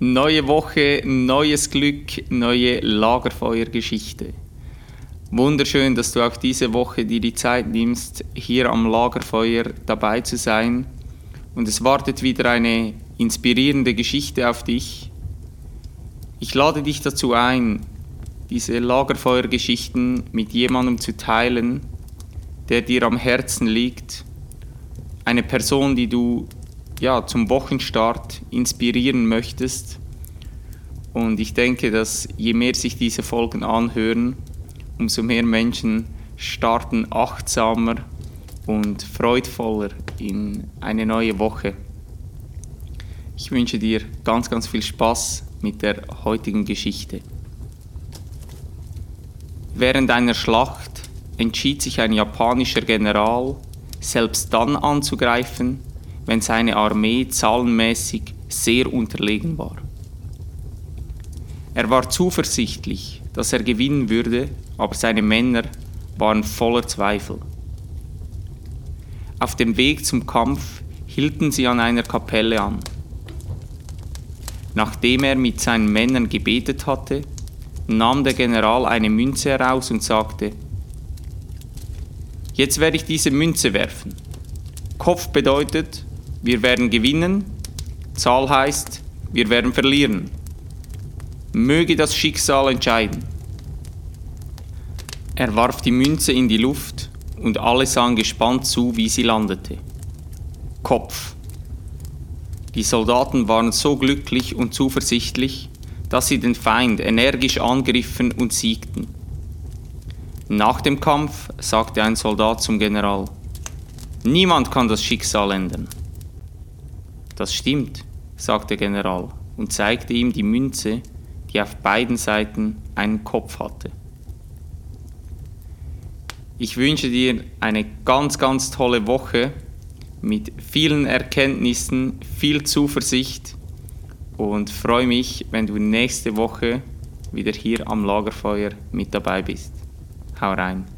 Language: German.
Neue Woche, neues Glück, neue Lagerfeuergeschichte. Wunderschön, dass du auch diese Woche dir die Zeit nimmst, hier am Lagerfeuer dabei zu sein. Und es wartet wieder eine inspirierende Geschichte auf dich. Ich lade dich dazu ein, diese Lagerfeuergeschichten mit jemandem zu teilen, der dir am Herzen liegt. Eine Person, die du ja, zum Wochenstart inspirieren möchtest. Und ich denke, dass je mehr sich diese Folgen anhören, umso mehr Menschen starten achtsamer und freudvoller in eine neue Woche. Ich wünsche dir ganz, ganz viel Spaß mit der heutigen Geschichte. Während einer Schlacht entschied sich ein japanischer General, selbst dann anzugreifen, wenn seine Armee zahlenmäßig sehr unterlegen war. Er war zuversichtlich, dass er gewinnen würde, aber seine Männer waren voller Zweifel. Auf dem Weg zum Kampf hielten sie an einer Kapelle an. Nachdem er mit seinen Männern gebetet hatte, nahm der General eine Münze heraus und sagte, Jetzt werde ich diese Münze werfen. Kopf bedeutet, wir werden gewinnen, Zahl heißt, wir werden verlieren. Möge das Schicksal entscheiden. Er warf die Münze in die Luft und alle sahen gespannt zu, wie sie landete. Kopf. Die Soldaten waren so glücklich und zuversichtlich, dass sie den Feind energisch angriffen und siegten. Nach dem Kampf sagte ein Soldat zum General, Niemand kann das Schicksal ändern. Das stimmt, sagte der General und zeigte ihm die Münze, die auf beiden Seiten einen Kopf hatte. Ich wünsche dir eine ganz, ganz tolle Woche mit vielen Erkenntnissen, viel Zuversicht und freue mich, wenn du nächste Woche wieder hier am Lagerfeuer mit dabei bist. Hau rein.